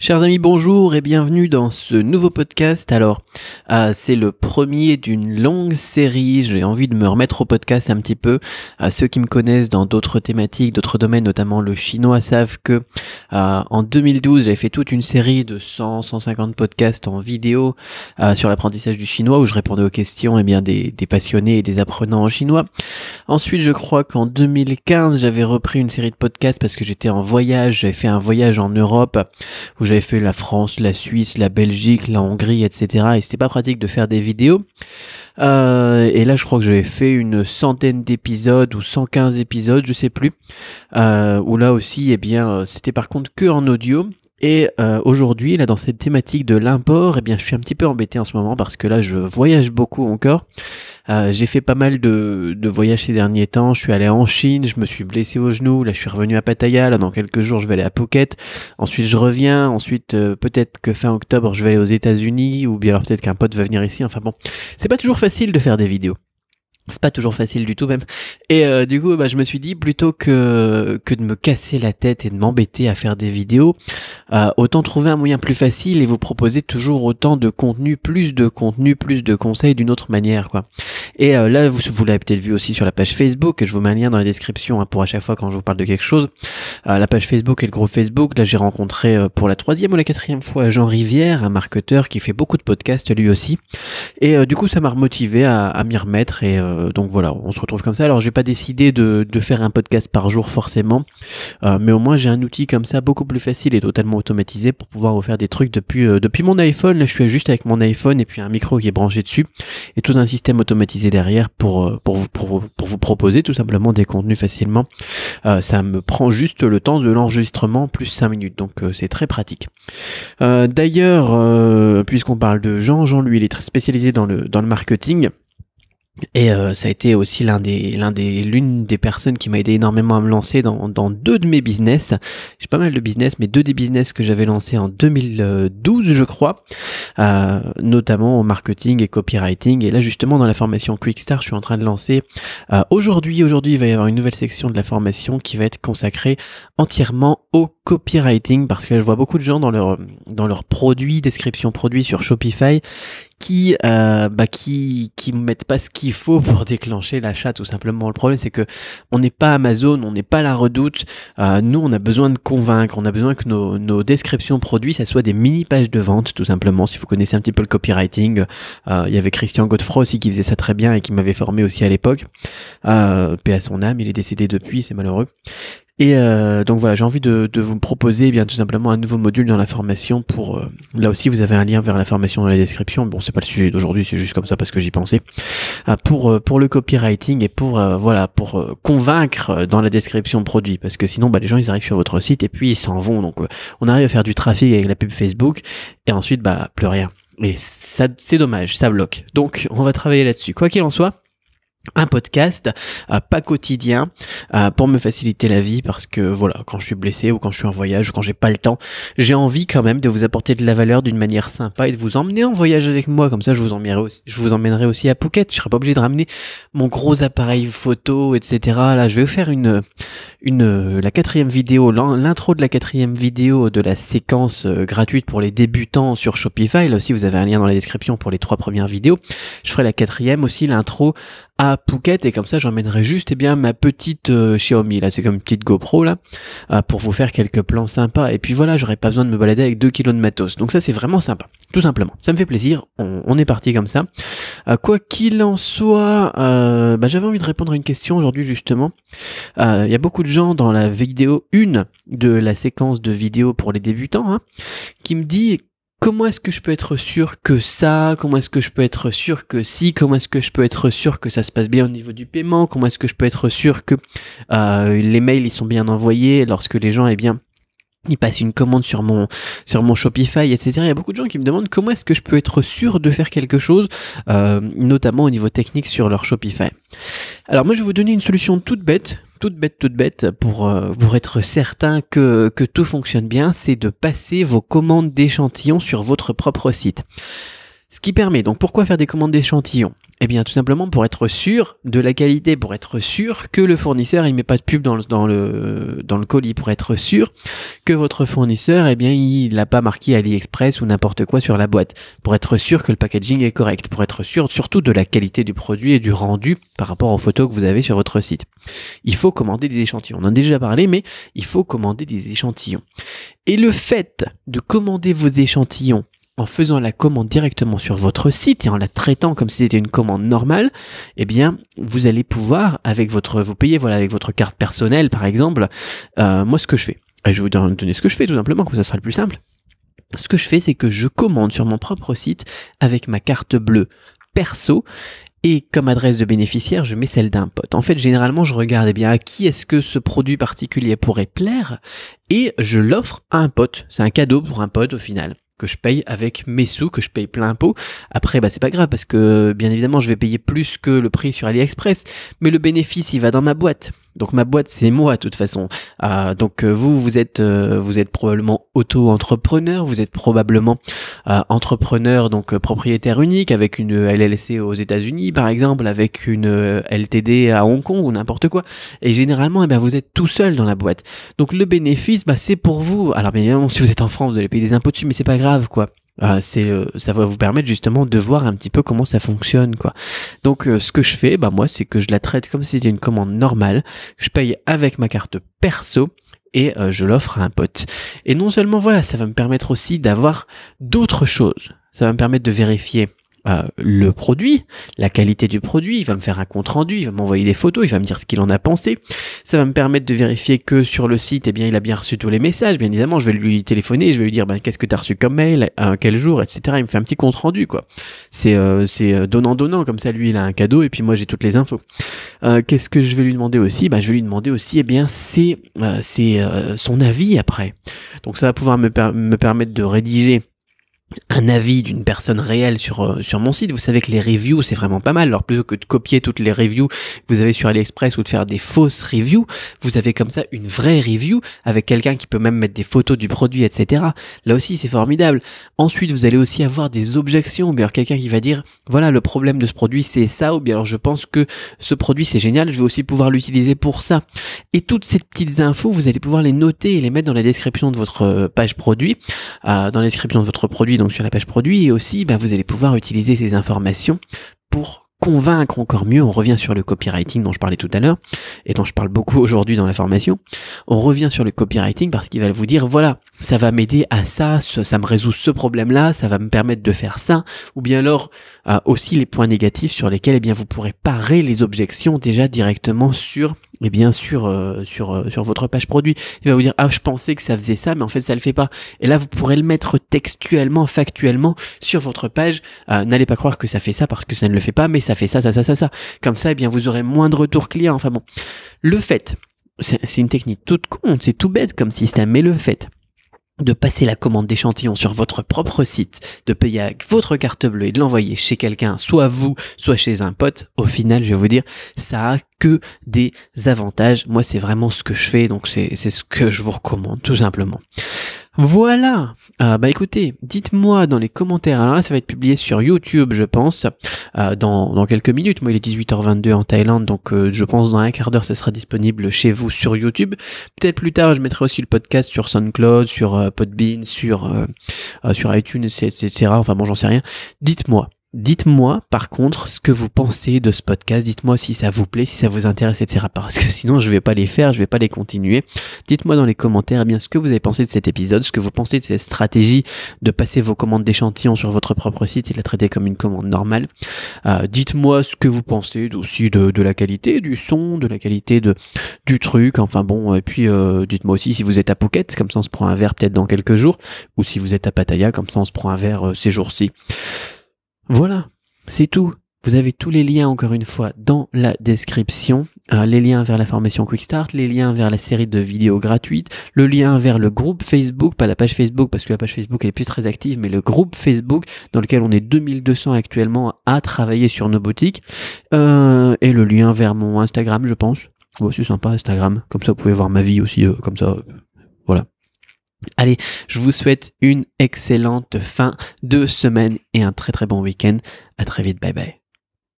Chers amis, bonjour et bienvenue dans ce nouveau podcast. Alors, euh, c'est le premier d'une longue série. J'ai envie de me remettre au podcast un petit peu. À ceux qui me connaissent dans d'autres thématiques, d'autres domaines, notamment le chinois, savent que euh, en 2012, j'avais fait toute une série de 100, 150 podcasts en vidéo euh, sur l'apprentissage du chinois où je répondais aux questions eh bien des, des passionnés et des apprenants en chinois. Ensuite, je crois qu'en 2015, j'avais repris une série de podcasts parce que j'étais en voyage. J'avais fait un voyage en Europe où j'avais fait la France, la Suisse, la Belgique, la Hongrie, etc. Et c'était pas pratique de faire des vidéos. Euh, et là, je crois que j'avais fait une centaine d'épisodes ou 115 épisodes, je sais plus. Euh, où là aussi, eh bien, c'était par contre que en audio. Et euh, aujourd'hui, là, dans cette thématique de l'import, eh bien, je suis un petit peu embêté en ce moment parce que là, je voyage beaucoup encore. Euh, j'ai fait pas mal de, de, voyages ces derniers temps. Je suis allé en Chine, je me suis blessé au genou. Là, je suis revenu à Pattaya. Là, dans quelques jours, je vais aller à Phuket. Ensuite, je reviens. Ensuite, euh, peut-être que fin octobre, je vais aller aux États-Unis ou bien alors peut-être qu'un pote va venir ici. Enfin bon, c'est pas toujours facile de faire des vidéos. C'est pas toujours facile du tout même. Et euh, du coup, bah, je me suis dit plutôt que que de me casser la tête et de m'embêter à faire des vidéos, euh, autant trouver un moyen plus facile et vous proposer toujours autant de contenu, plus de contenu, plus de conseils d'une autre manière, quoi. Et euh, là, vous, vous l'avez peut-être vu aussi sur la page Facebook. Je vous mets un lien dans la description hein, pour à chaque fois quand je vous parle de quelque chose. la page Facebook et le groupe Facebook. Là, j'ai rencontré pour la troisième ou la quatrième fois Jean Rivière, un marketeur qui fait beaucoup de podcasts lui aussi. Et du coup, ça m'a remotivé à, à m'y remettre et euh, donc voilà, on se retrouve comme ça. Alors j'ai pas décidé de, faire un podcast par jour forcément, euh, mais au moins j'ai un outil comme ça beaucoup plus facile et totalement automatisé pour pouvoir vous faire des trucs depuis euh, depuis mon iPhone. Là je suis juste avec mon iPhone et puis un micro qui est branché dessus et tout un système automatisé derrière pour pour vous pour, vous proposer tout simplement des contenus facilement. ça me prend juste le temps de l'enregistrement plus 5 minutes, donc c'est très pratique. D'ailleurs, puisqu'on parle de Jean, Jean lui il est très spécialisé dans le dans le marketing. Et euh, ça a été aussi l'un des, l'un des, l'une des personnes qui m'a aidé énormément à me lancer dans, dans deux de mes business. J'ai pas mal de business, mais deux des business que j'avais lancés en 2012, je crois, euh, notamment au marketing et copywriting. Et là, justement, dans la formation Quickstart, je suis en train de lancer. Euh, aujourd'hui, aujourd'hui, il va y avoir une nouvelle section de la formation qui va être consacrée entièrement au copywriting, parce que je vois beaucoup de gens dans leur, dans leurs produits, description produit sur Shopify, qui euh, bah, qui qui mettent pas ce qu'il faut pour déclencher l'achat tout simplement. Le problème c'est que on n'est pas Amazon, on n'est pas la Redoute. Euh, nous on a besoin de convaincre, on a besoin que nos, nos descriptions produits ça soit des mini pages de vente tout simplement. Si vous connaissez un petit peu le copywriting, euh, il y avait Christian Godefroy aussi qui faisait ça très bien et qui m'avait formé aussi à l'époque. Euh, paix à son âme, il est décédé depuis, c'est malheureux. Et euh, donc voilà, j'ai envie de, de, vous proposer eh bien tout simplement un nouveau module dans la formation pour euh, là aussi vous avez un lien vers la formation dans la description. Bon, c'est pas le sujet d'aujourd'hui, c'est juste comme ça parce que j'y pensais. Euh, pour pour le copywriting et pour voilà, pour convaincre dans la description produit parce que sinon bah les gens ils arrivent sur votre site et puis ils s'en vont. Donc on arrive à faire du trafic avec la pub Facebook et ensuite bah plus rien. Et ça c'est dommage, ça bloque. Donc on va travailler là-dessus. Quoi qu'il en soit, un podcast euh, pas quotidien euh, pour me faciliter la vie parce que voilà quand je suis blessé ou quand je suis en voyage ou quand j'ai pas le temps j'ai envie quand même de vous apporter de la valeur d'une manière sympa et de vous emmener en voyage avec moi. Comme ça je vous emmènerai aussi, à Phuket. Je serai pas obligé de ramener mon gros appareil photo etc là je vais faire une une la quatrième vidéo l'intro de la quatrième vidéo de la séquence euh, gratuite pour les débutants sur Shopify. Là aussi vous avez un lien dans la description pour les trois premières vidéos. Je ferai la quatrième aussi l'intro à Phuket. Et comme ça j'emmènerai juste eh bien ma petite euh, Xiaomi. Là c'est comme une petite GoPro là euh, pour vous faire quelques plans sympas. Et puis voilà j'aurais pas besoin de me balader avec 2 kilos de matos. Donc ça c'est vraiment sympa. Tout simplement. Ça me fait plaisir. On, est parti comme ça. Euh, quoi qu'il en soit bah, j'avais envie de répondre à une question aujourd'hui justement. Il y a beaucoup de gens dans la vidéo 1 de la séquence de vidéos pour les débutants hein, qui me dit comment est-ce que je peux être sûr que ça? Comment est-ce que je peux être sûr que si Comment est-ce que je peux être sûr que ça se passe bien au niveau du paiement? Comment est-ce que je peux être sûr que euh, les mails ils sont bien envoyés lorsque les gens eh bien ils passent une commande sur mon sur mon Shopify, etc. Il y a beaucoup de gens qui me demandent comment est-ce que je peux être sûr de faire quelque chose, euh, notamment au niveau technique sur leur Shopify. Alors moi je vais vous donner une solution toute bête toute bête, toute bête, pour, euh, pour être certain que, que tout fonctionne bien, c'est de passer vos commandes d'échantillons sur votre propre site. Ce qui permet, donc pourquoi faire des commandes d'échantillons? Eh bien, tout simplement pour être sûr de la qualité, pour être sûr que le fournisseur il met pas de pub dans le dans le dans le colis, pour être sûr que votre fournisseur, eh bien, il n'a pas marqué AliExpress ou n'importe quoi sur la boîte, pour être sûr que le packaging est correct, pour être sûr surtout de la qualité du produit et du rendu par rapport aux photos que vous avez sur votre site. Il faut commander des échantillons. On en a déjà parlé, mais il faut commander des échantillons. Et le fait de commander vos échantillons en faisant la commande directement sur votre site et en la traitant comme si c'était une commande normale, eh bien, vous allez pouvoir, avec votre, vous payez, voilà, avec votre carte personnelle, par exemple, euh, moi, ce que je fais, je vais vous donner ce que je fais, tout simplement, comme ça sera le plus simple. Ce que je fais, c'est que je commande sur mon propre site avec ma carte bleue perso et comme adresse de bénéficiaire, je mets celle d'un pote. En fait, généralement, je regarde eh bien à qui est-ce que ce produit particulier pourrait plaire et je l'offre à un pote. C'est un cadeau pour un pote au final que je paye avec mes sous, que je paye plein pot. Après, bah, c'est pas grave parce que, bien évidemment, je vais payer plus que le prix sur AliExpress, mais le bénéfice, il va dans ma boîte. Donc ma boîte c'est moi de toute façon. Euh, donc euh, vous vous êtes euh, vous êtes probablement auto-entrepreneur, vous êtes probablement entrepreneur donc propriétaire unique avec une LLC aux États-Unis par exemple, avec une LTD à Hong Kong ou n'importe quoi. Et généralement eh bien vous êtes tout seul dans la boîte. Donc le bénéfice bah c'est pour vous. Alors bien évidemment si vous êtes en France vous allez payer des impôts dessus mais c'est pas grave quoi. Euh, c'est euh, ça va vous permettre justement de voir un petit peu comment ça fonctionne quoi. Donc euh, ce que je fais bah moi c'est que je la traite comme si c'était une commande normale, je paye avec ma carte perso et je l'offre à un pote. Et non seulement voilà, ça va me permettre aussi d'avoir d'autres choses. Ça va me permettre de vérifier euh, le produit, la qualité du produit, il va me faire un compte rendu, il va m'envoyer des photos, il va me dire ce qu'il en a pensé. Ça va me permettre de vérifier que sur le site, eh bien, il a bien reçu tous les messages. Bien évidemment, je vais lui téléphoner, je vais lui dire ben, qu'est-ce que tu as reçu comme mail, à quel jour, etc. Il me fait un petit compte rendu, quoi. C'est euh, c'est euh, donnant donnant, comme ça lui il a un cadeau et puis moi j'ai toutes les infos. qu'est-ce que je vais lui demander aussi? Ben, je vais lui demander aussi, eh bien, c'est c'est son avis après. Donc ça va pouvoir me permettre de rédiger un avis d'une personne réelle sur euh, sur mon site. Vous savez que les reviews c'est vraiment pas mal. Alors plutôt que de copier toutes les reviews que vous avez sur AliExpress ou de faire des fausses reviews, vous avez comme ça une vraie review avec quelqu'un qui peut même mettre des photos du produit, etc. Là aussi c'est formidable. Ensuite vous allez aussi avoir des objections, bien quelqu'un qui va dire voilà le problème de ce produit c'est ça ou bien alors je pense que ce produit c'est génial, je vais aussi pouvoir l'utiliser pour ça. Et toutes ces petites infos vous allez pouvoir les noter et les mettre dans la description de votre euh, page produit, euh, dans la description de votre produit donc sur la page produit et aussi bah, vous allez pouvoir utiliser ces informations pour convaincre encore mieux, on revient sur le copywriting dont je parlais tout à l'heure et dont je parle beaucoup aujourd'hui dans la formation. On revient sur le copywriting parce qu'il va vous dire voilà, ça va m'aider à ça, ça, me résout ce problème-là, ça va me permettre de faire ça, ou bien alors euh, aussi les points négatifs sur lesquels eh bien vous pourrez parer les objections déjà directement sur et bien sûr euh, sur euh, sur votre page produit. Il va vous dire ah je pensais que ça faisait ça mais en fait ça le fait pas. Et là vous pourrez le mettre textuellement, factuellement sur votre page. Euh, n'allez pas croire que ça fait ça parce que ça ne le fait pas, mais ça fait ça, ça, ça, ça, ça. Comme ça, eh bien vous aurez moins de retours clients. Enfin bon, le fait, c'est une technique toute con, c'est tout bête comme système, mais le fait de passer la commande d'échantillon sur votre propre site, de payer avec votre carte bleue et de l'envoyer chez quelqu'un, soit vous, soit chez un pote, au final, je vais vous dire, ça a que des avantages. Moi, c'est vraiment ce que je fais, donc c'est ce que je vous recommande, tout simplement. Voilà. Euh, bah écoutez, dites-moi dans les commentaires. Alors là, ça va être publié sur YouTube, je pense, euh, dans, dans quelques minutes. Moi, il est 18h22 en Thaïlande, donc euh, je pense dans un quart d'heure, ça sera disponible chez vous sur YouTube. Peut-être plus tard, je mettrai aussi le podcast sur SoundCloud, sur Podbean, sur sur iTunes, etc. Enfin bon, j'en sais rien. Dites-moi. Dites-moi par contre ce que vous pensez de ce podcast, dites-moi si ça vous plaît, si ça vous intéresse, etc. Parce que sinon je vais pas les faire, je vais pas les continuer. Dites-moi dans les commentaires eh bien ce que vous avez pensé de cet épisode, ce que vous pensez de cette stratégie de passer vos commandes d'échantillons sur votre propre site et la traiter comme une commande normale. Euh, dites-moi ce que vous pensez aussi de, de, la qualité du son, de la qualité de du truc, enfin bon, et puis euh, dites-moi aussi si vous êtes à Phuket, comme ça on se prend un verre peut-être dans quelques jours, ou si vous êtes à Pattaya, comme ça on se prend un verre euh, ces jours-ci. Voilà, c'est tout. Vous avez tous les liens encore une fois dans la description. Euh, les liens vers la formation Quick Start, les liens vers la série de vidéos gratuites, le lien vers le groupe Facebook, pas la page Facebook parce que la page Facebook elle est plus très active, mais le groupe Facebook dans lequel on est 2200 actuellement à travailler sur nos boutiques, euh, et le lien vers mon Instagram je pense. c'est sympa Instagram, comme ça vous pouvez voir ma vie aussi, euh, comme ça, voilà. Allez, je vous souhaite une excellente fin de semaine et un très très bon week-end. À très vite, bye bye.